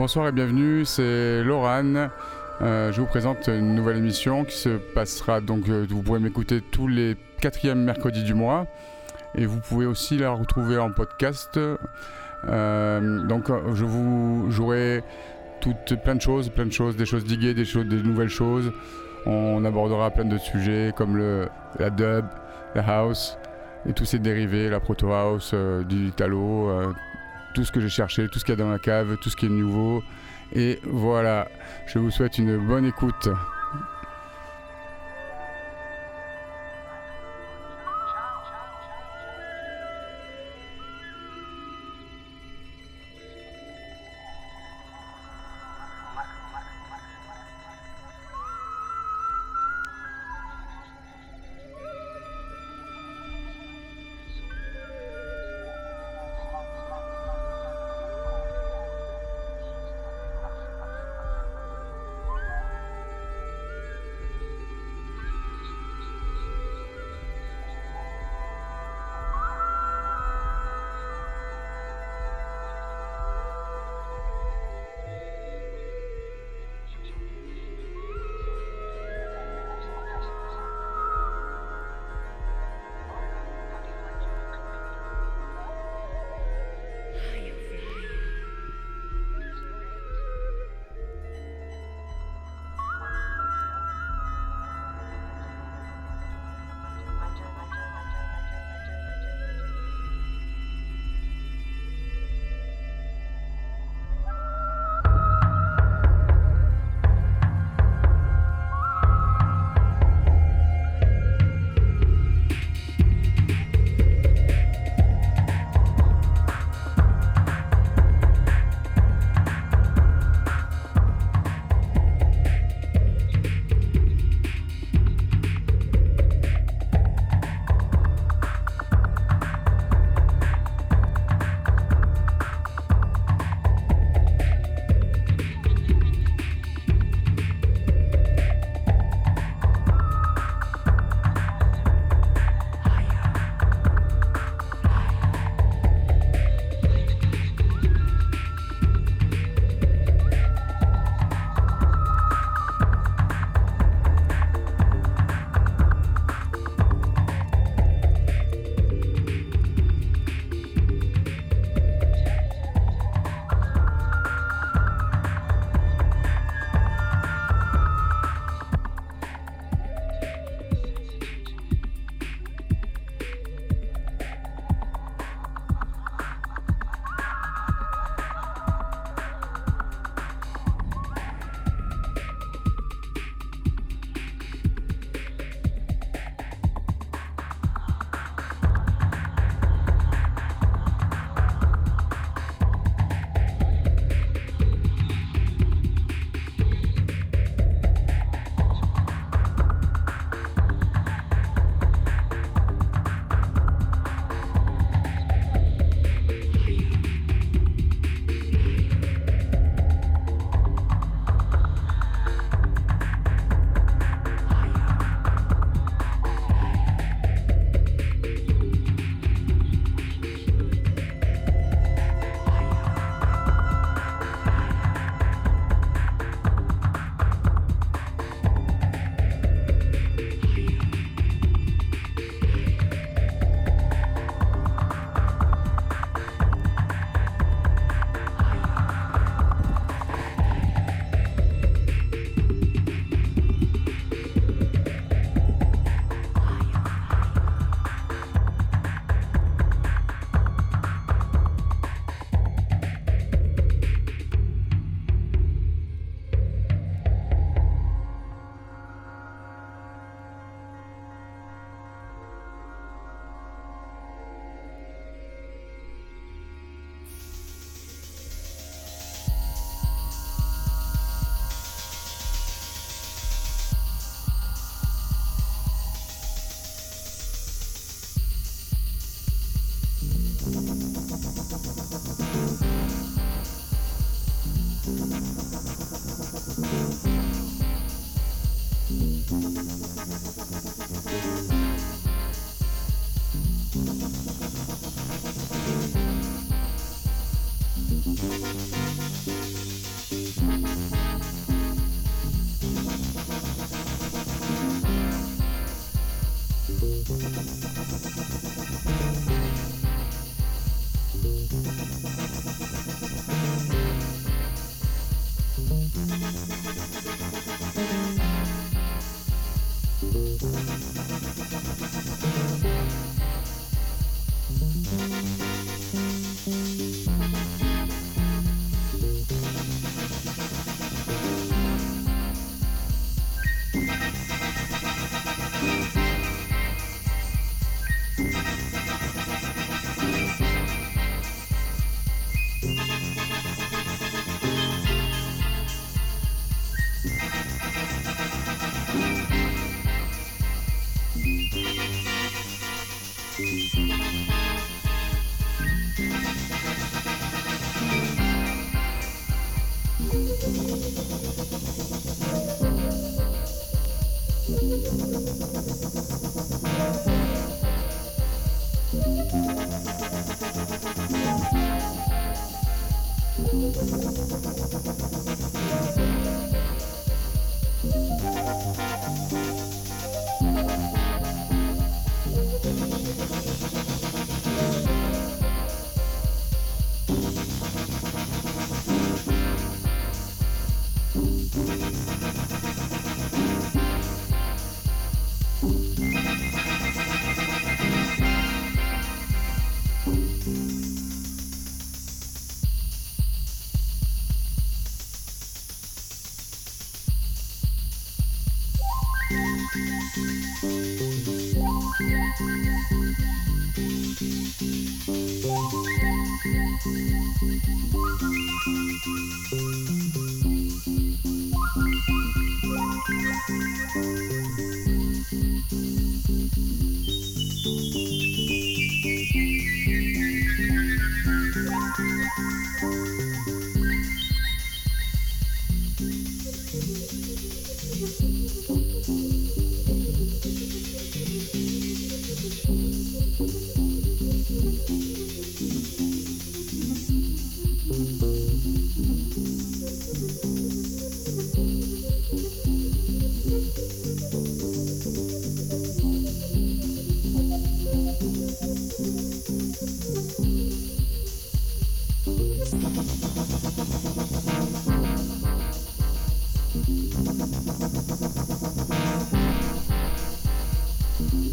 Bonsoir et bienvenue, c'est Laurent. Euh, je vous présente une nouvelle émission qui se passera donc, euh, vous pourrez m'écouter tous les quatrièmes mercredis du mois et vous pouvez aussi la retrouver en podcast. Euh, donc je vous jouerai toutes, plein de choses, plein de choses, des choses diguées, des, choses, des nouvelles choses. On abordera plein de sujets comme le, la dub, la house et tous ses dérivés, la proto house, du italo, tout ce que j'ai cherché, tout ce qu'il y a dans la cave, tout ce qui est nouveau. Et voilà, je vous souhaite une bonne écoute.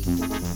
Thank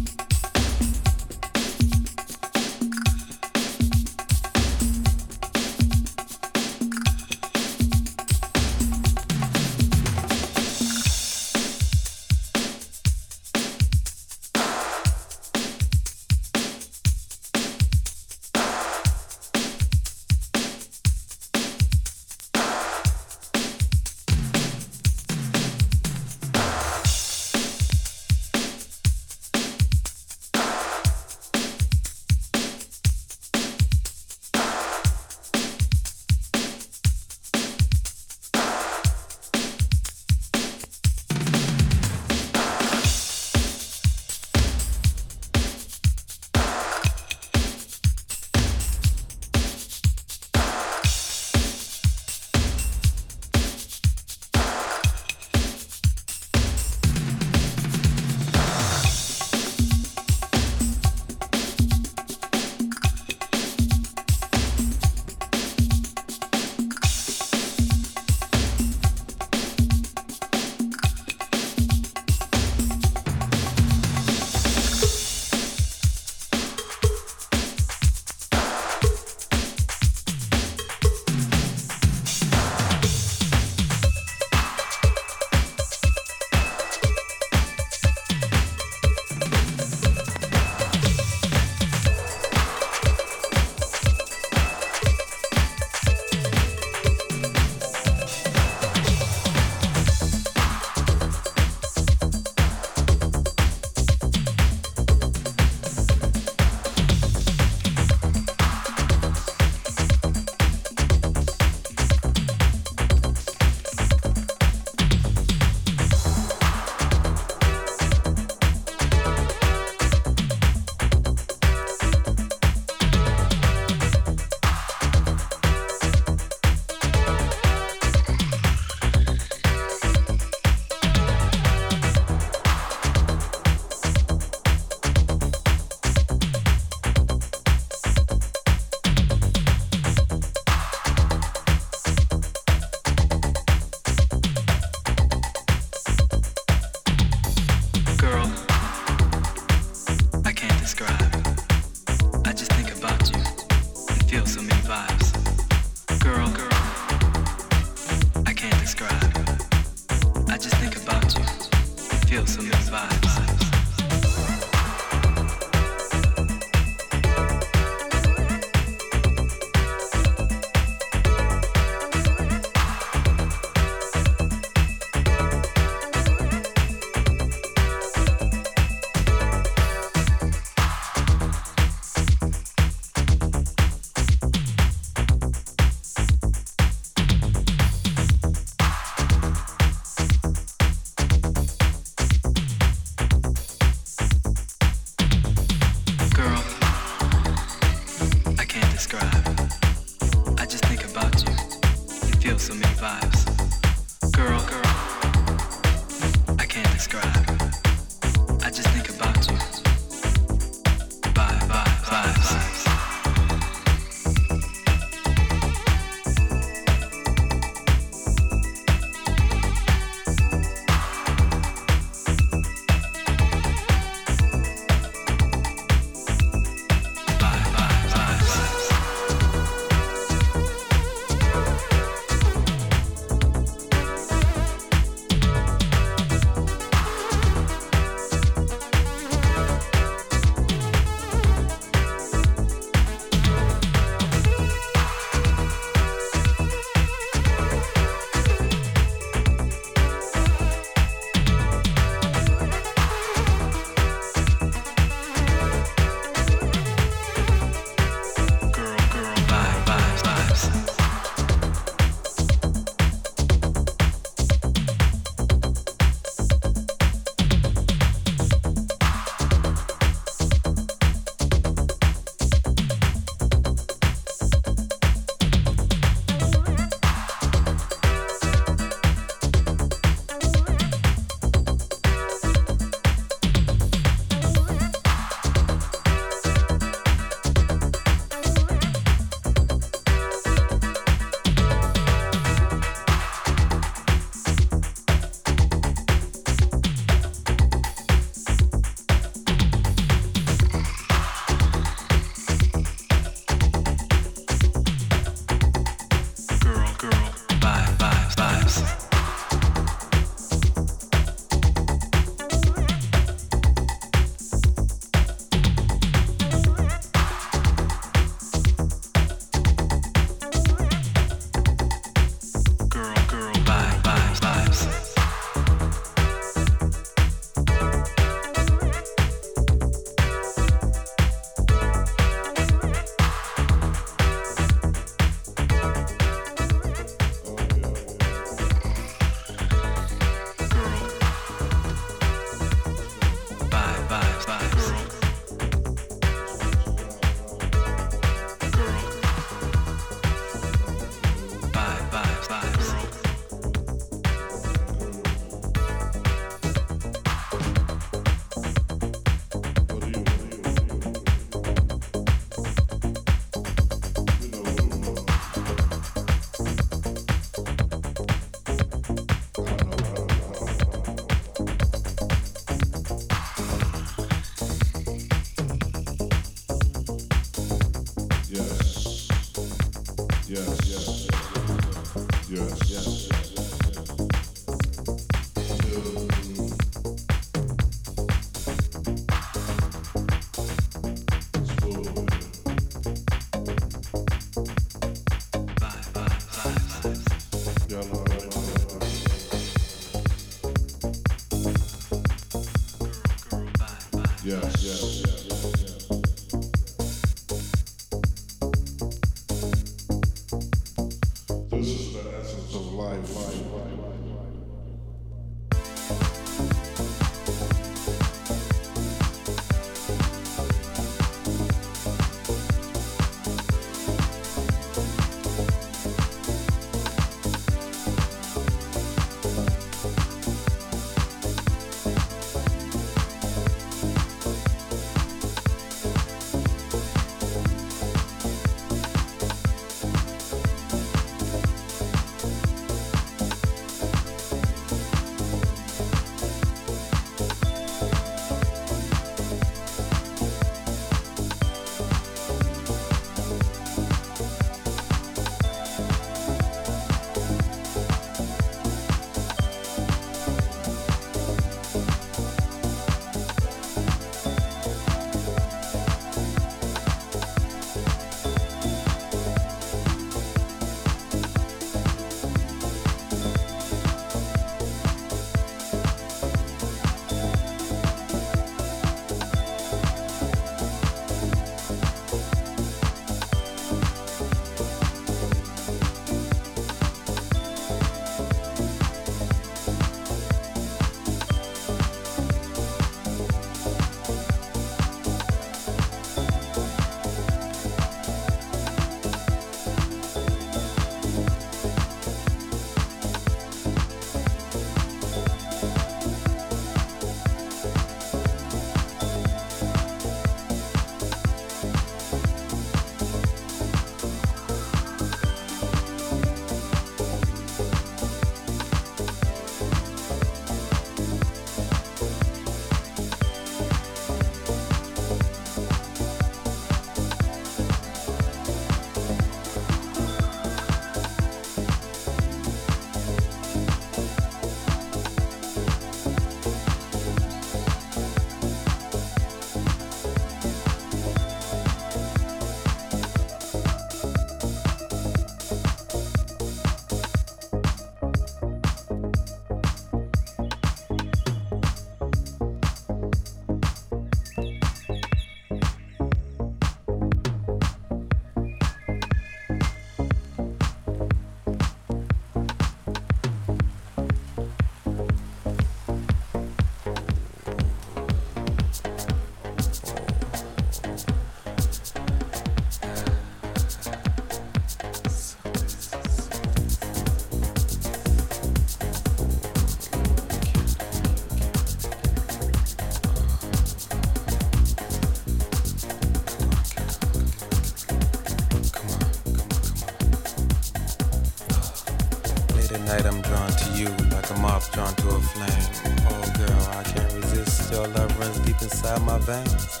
Your love runs deep inside my veins.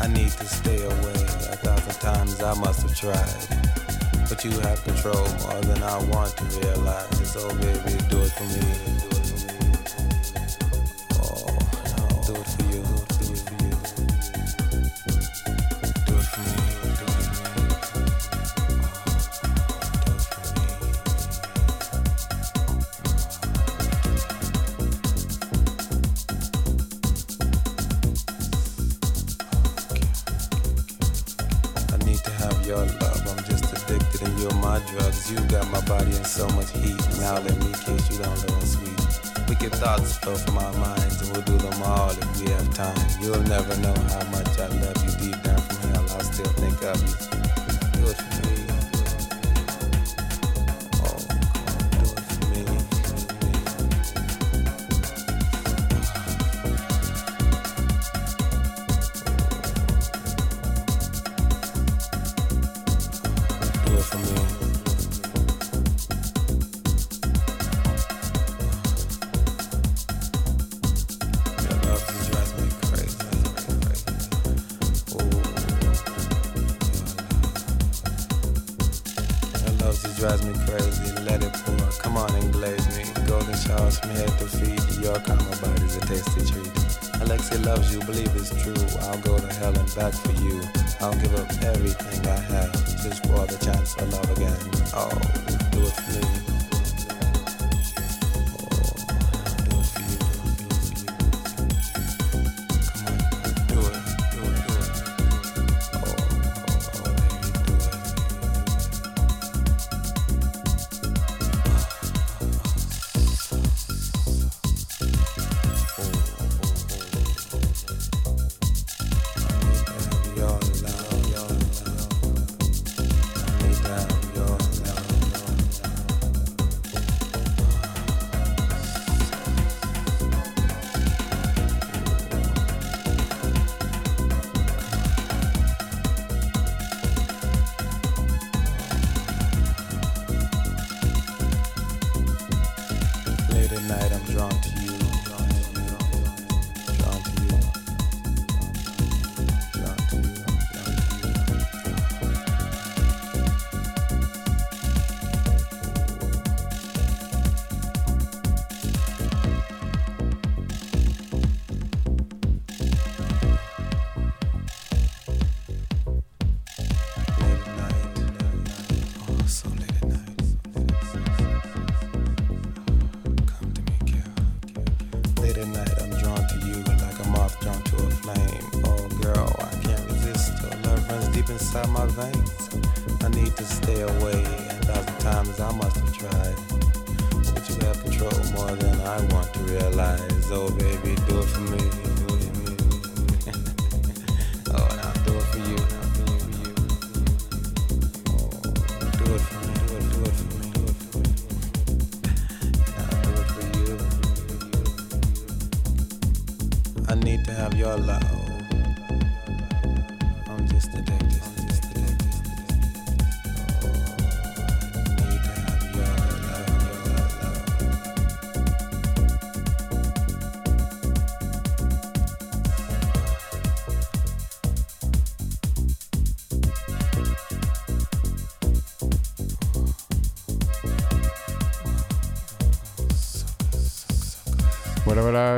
I need to stay away. A thousand times I must have tried. But you have control more than I want to realize. Oh baby, do it for me.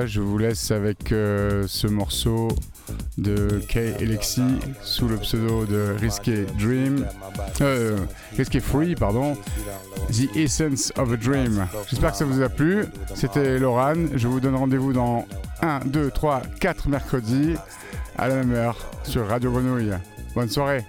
Je vous laisse avec euh, ce morceau de Kay Alexi sous le pseudo de Risky Dream. Euh, Free, pardon. The Essence of a Dream. J'espère que ça vous a plu. C'était Loran. Je vous donne rendez-vous dans 1, 2, 3, 4 mercredis à la même heure sur Radio Grenouille. Bonne soirée.